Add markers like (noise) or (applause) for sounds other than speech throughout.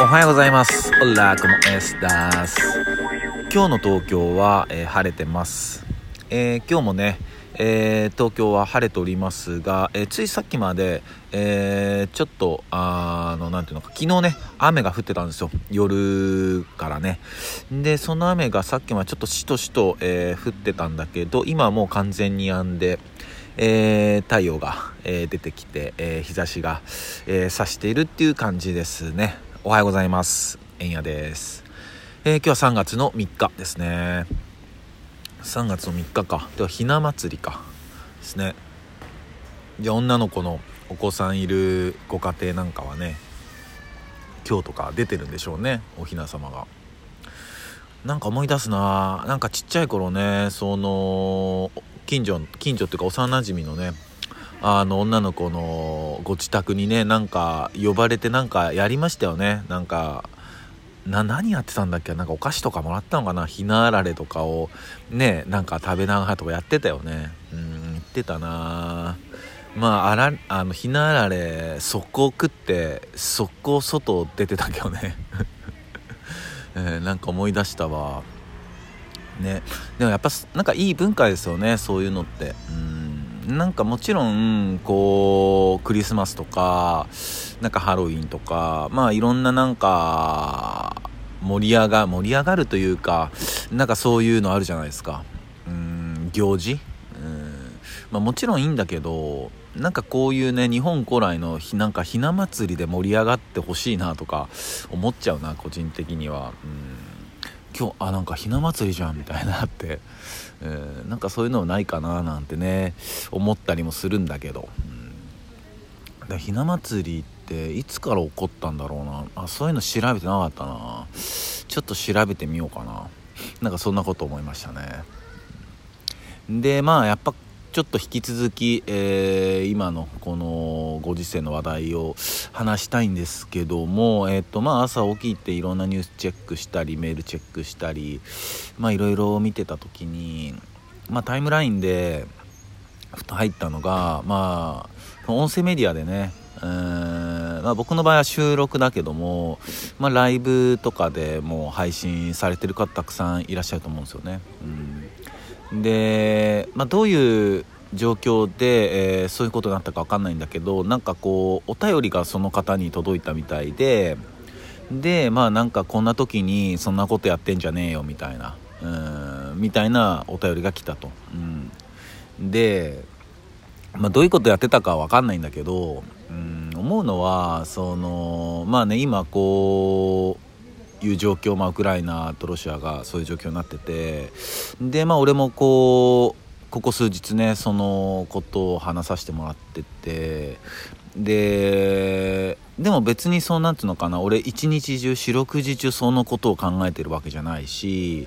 おはようございます。オラコモエスダス。今日の東京は、えー晴れてます。えー今日もね、えー東京は晴れておりますが、えーついさっきまで、えーちょっと、あの、なんていうのか、昨日ね、雨が降ってたんですよ。夜からね。で、その雨がさっきまでちょっとしとしと、えー降ってたんだけど、今はもう完全に止んで、えー太陽が、えー出てきて、えー日差しが、えー差しているっていう感じですね。おはようございます。えんやです。えー今日は3月の3日ですね。3月の3日か。では、ひな祭りか。ですね。じゃ、女の子のお子さんいるご家庭なんかはね、今日とか出てるんでしょうね。おひな様が。なんか思い出すななんかちっちゃい頃ねその近所近所っていうか幼馴染のねあの女の子のご自宅にねなんか呼ばれてなんかやりましたよね。なんかな何やってたんだっけ？なんかお菓子とかもらったのかな？ひなあられとかをねなんか食べながらとかやってたよね。うん言ってたな。まああらあのひなあられ速攻食って速攻外出てたけどね。(laughs) えーなんか思い出したわ。ね。でもやっぱなんかいい文化ですよねそういうのって。うん。なんかもちろんこうクリスマスとかなんかハロウィンとかまあいろんななんか盛り上が盛り上がるというかなんかそういうのあるじゃないですか。うん行事？うん。まあもちろんいいんだけどなんかこういうね日本古来のひなんかひな祭りで盛り上がってほしいなとか思っちゃうな個人的には。うん。今日あなんかひな祭りじゃんみたいなって、え (laughs) ーなんかそういうのないかななんてね思ったりもするんだけど、うん、でひな祭りっていつから起こったんだろうな。あそういうの調べてなかったな。ちょっと調べてみようかな。なんかそんなこと思いましたね。でまあやっぱちょっと引き続き、えー今のこのご時世の話題を話したいんですけども、えっとまあ、朝起きていろんなニュースチェックしたりメールチェックしたりまあいろいろ見てた時に、まあ、タイムラインでふと入ったのがまあ音声メディアでねうーんまあ、僕の場合は収録だけども、まあ、ライブとかでもう配信されてる方たくさんいらっしゃると思うんですよね。うんで、まあ、どういう状況で、えーそういうことになったか分かんないんだけどなんかこうお便りがその方に届いたみたいででまあなんかこんな時にそんなことやってんじゃねえよみたいなうんみたいなお便りが来たと。うん、で、まあ、どういうことやってたかは分かんないんだけど、うん、思うのはそのまあね今こういう状況、まあ、ウクライナとロシアがそういう状況になっててでまあ俺もこうここ数日ねそのことを話させてもらっててででも別にそうなんていうのかな俺一日中四六時中そのことを考えてるわけじゃないし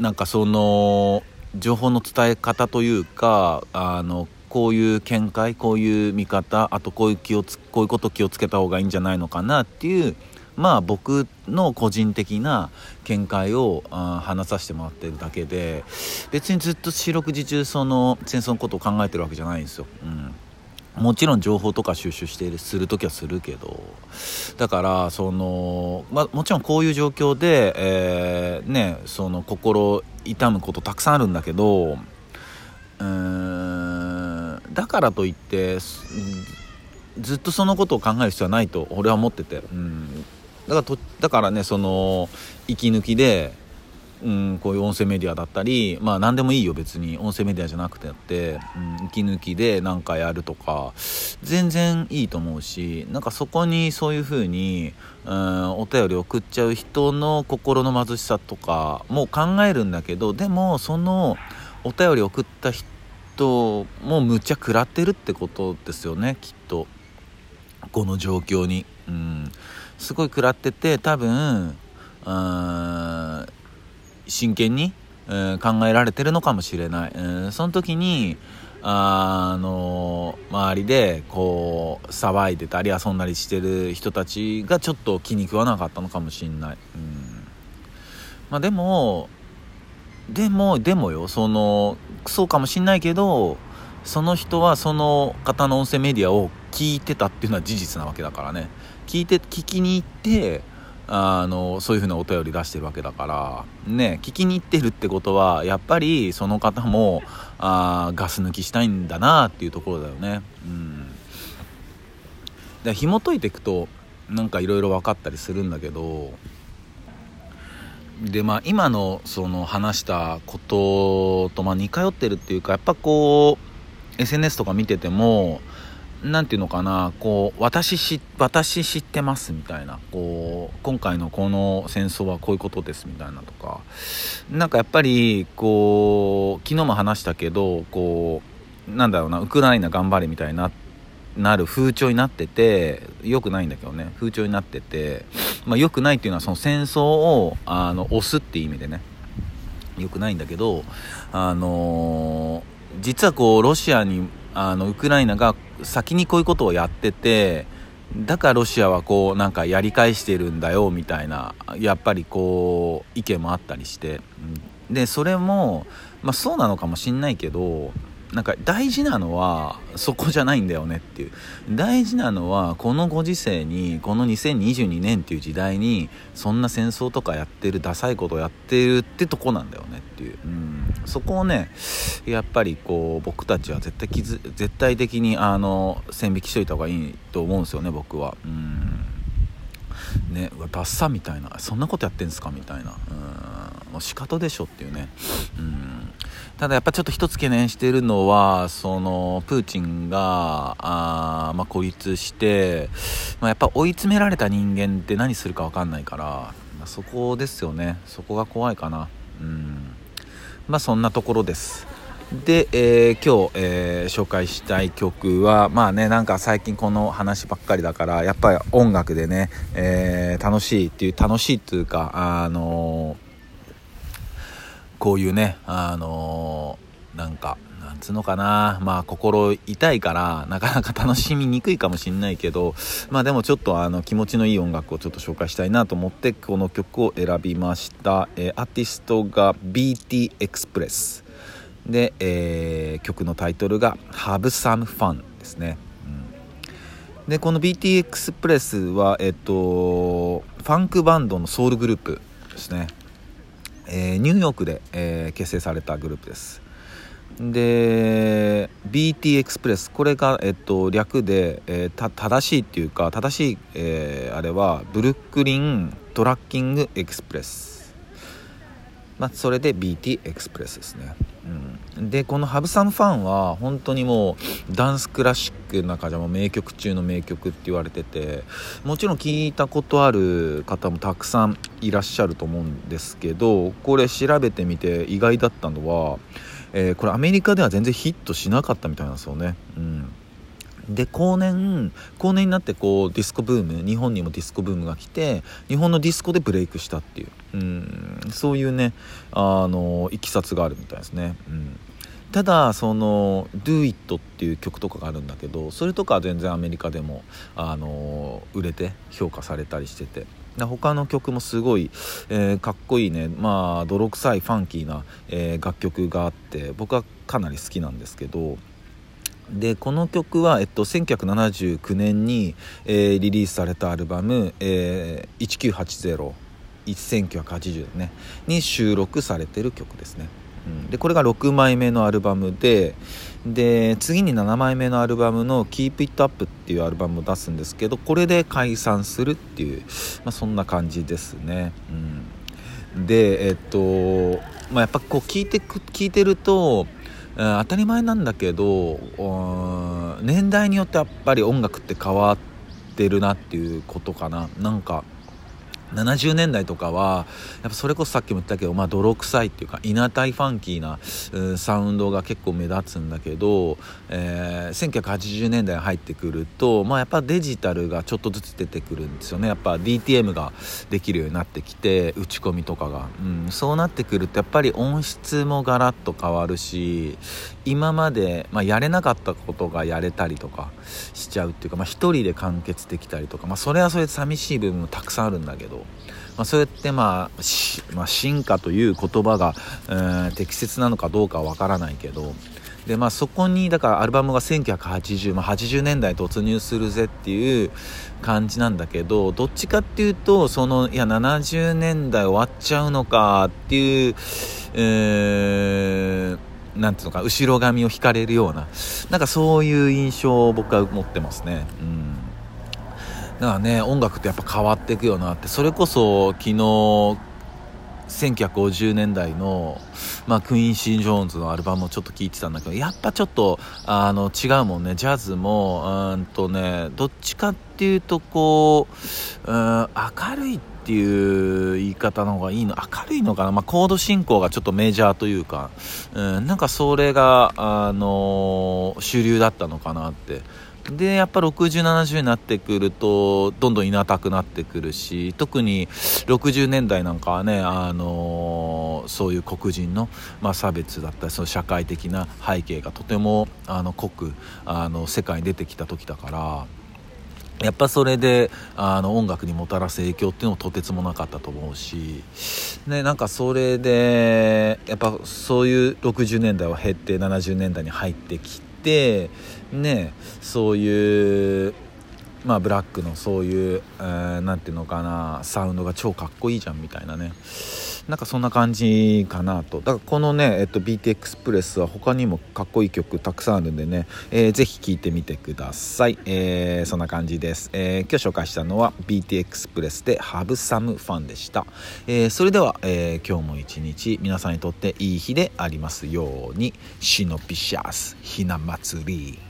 なんかその情報の伝え方というかあのこういう見解こういう見方あとこういう気をこういうこと気をつけた方がいいんじゃないのかなっていうまあ僕の個人的な見解を話させてもらってるだけで別にずっと四六時中その戦争のことを考えてるわけじゃないんですよ。うん。もちろん情報とか収集しているする時はするけど。だからその、まあ、もちろんこういう状況で、えーねその心痛むことたくさんあるんだけどうーんだからといってすずっとそのことを考える必要はないと俺は思ってて、うん、だからとだからねその息抜きでうん、こういう音声メディアだったりまあ何でもいいよ別に。音声メディアじゃなくてって、うん、息抜きで何かやるとか全然いいと思うしなんかそこにそういう風に、うん、お便り送っちゃう人の心の貧しさとかも考えるんだけどでもそのお便り送った人もうむっちゃ食らってるってことですよねきっと。この状況に、うん、すごい食らってて多分真剣に、え考えられてるのかもしれない、えーその時にあの周りでこう騒いでたり遊んだりしてる人たちがちょっと気に食わなかったのかもしれない、うん。まあ、でもでもでもよそのそうかもしんないけどその人はその方の音声メディアを聞いてたっていうのは事実なわけだからね。聞いて聞きに行ってあのそういう風なお便り出してるわけだから。ね聞きに行ってるってことはやっぱりその方もあガス抜きしたいんだなっていうところだよね。うん。で紐解いていくとなんかいろいろ分かったりするんだけどでまあ今のその話したこととまあ似通ってるっていうかやっぱこう SNS とか見てても何て言うのかなこう私知私知ってますみたいなこう今回のこの戦争はこういうことですみたいなとかなんかやっぱりこう昨日も話したけどこうなんだろうなウクライナ頑張れみたいななる風潮になってて良くないんだけどね風潮になってて、まあ、良くないっていうのはその戦争をあの押すっていう意味でね良くないんだけどあのー、実はこうロシアにあのウクライナが先にこういうことをやっててだからロシアはこうなんかやり返してるんだよみたいなやっぱりこう意見もあったりして。でそれも、まあ、そうなのかもしんないけどなんか大事なのはそこじゃないんだよねっていう。大事なのはこのご時世にこの2022年っていう時代にそんな戦争とかやってるダサいことやってるってとこなんだよねっていう、うん、そこをねやっぱりこう僕たちは絶対絶対的にあの線引きしといた方がいいと思うんですよね僕は。うん。ね、うわダッサみたいな。そんなことやってんすかみたいな。うん。もう仕方でしょっていうね。うん。ただやっぱちょっと一つ懸念してるのはそのプーチンがあ、まあ、孤立して、まあ、やっぱ追い詰められた人間って何するか分かんないから、そこですよね。そこが怖いかな。うん。まあそんなところです。で、えー、今日、えー、紹介したい曲はまあねなんか最近この話ばっかりだからやっぱり音楽でね、えー、楽しいっていう楽しいっていうかあのこういうねあのなんかんつうのかな。まあ心痛いからなかなか楽しみにくいかもしんないけどまあでもちょっとあの気持ちのいい音楽をちょっと紹介したいなと思ってこの曲を選びました、えー、アーティストが BT エクスプレスで、えー、曲のタイトルが「Have Some Fun」ですね、うん、でこの BT エクスプレスはえっとファンクバンドのソウルグループですね、えー、ニューヨークで、えー、結成されたグループです。で BT エクスプレスこれが、えっと、略で、えー、正しいっていうか正しい、えー、あれは Brooklyn Trucking Expressまあそれで BT エクスプレスですね。うん、でこの「ハブサムファン」は本当にもうダンスクラシックの中でも名曲中の名曲って言われててもちろん聞いたことある方もたくさんいらっしゃると思うんですけどこれ調べてみて意外だったのは、えー、これアメリカでは全然ヒットしなかったみたいなんですよね。うん。で後年後年になってこうディスコブーム日本にもディスコブームが来て日本のディスコでブレイクしたっていう。うん。そういうねあのいきさつがあるみたいですね。うん。ただその「Do It」っていう曲とかがあるんだけどそれとかは全然アメリカでもあの売れて評価されたりしてて。他の曲もすごい、えー、かっこいいね。まあ泥臭いファンキーな、えー、楽曲があって僕はかなり好きなんですけど。でこの曲は、えっと、1979年に、えー、リリースされたアルバム「えー、1980」1980ねに収録されてる曲ですね、でこれが6枚目のアルバムでで次に7枚目のアルバムの「Keep It Up」っていうアルバムを出すんですけどこれで解散するっていう、まあ、そんな感じですね、うん、でえっと、まあ、やっぱこう聞いて聞いてると当たり前なんだけど年代によってやっぱり音楽って変わってるなっていうことかな。なんか70年代とかはやっぱそれこそさっきも言ったけど、まあ、泥臭いっていうか稲体ファンキーな、サウンドが結構目立つんだけど、えー、1980年代に入ってくると、まあ、やっぱデジタルがちょっとずつ出てくるんですよね。やっぱ DTM ができるようになってきて打ち込みとかが、うん、そうなってくるとやっぱり音質もガラッと変わるし今まで、まあ、やれなかったことがやれたりとかしちゃうっていうか、まあ、一人で完結できたりとか、まあ、それはそれで寂しい部分もたくさんあるんだけど、まあ、そうやって、まあ、まあ、進化という言葉が、えー、適切なのかどうかはわからないけどでまあそこにだからアルバムが1980、まあ、80年代突入するぜっていう感じなんだけどどっちかっていうとそのいや70年代終わっちゃうのかっていう、えーなんていうのか後ろ髪を引かれるようななんかそういう印象を僕は持ってますね。うん。だからね音楽ってやっぱ変わっていくよなって。それこそ昨日1950年代の、まあ、クイーンシー・ジョーンズのアルバムをちょっと聴いてたんだけどやっぱちょっとあの違うもんね。ジャズもうんとねどっちかっていうとこう、うん、明るいっていう言い方の方がいいの明るいのかな、まあ、コード進行がちょっとメジャーというか、うん、なんかそれが、あの主流だったのかなって。でやっぱ6070になってくるとどんどんいなたくなってくるし特に60年代なんかはね、あのー、そういう黒人の、まあ、差別だったりその社会的な背景がとてもあの濃くあの世界に出てきた時だからやっぱそれであの音楽にもたらす影響っていうのもとてつもなかったと思うし、ね、なんかそれでやっぱそういう60年代は減って70年代に入ってきてねそういうまあブラックのそういう何、えー、ていうのかなサウンドが超かっこいいじゃんみたいなね。なんかそんな感じかなと。だからこのね、えっと、BT エクスプレスは他にもかっこいい曲たくさんあるんでね、えー、ぜひ聴いてみてください、えー、そんな感じです、えー、今日紹介したのは BT エクスプレスで Have Some Fun でした、えー、それでは、えー、今日も一日皆さんにとっていい日でありますように。シノピシャスひな祭り。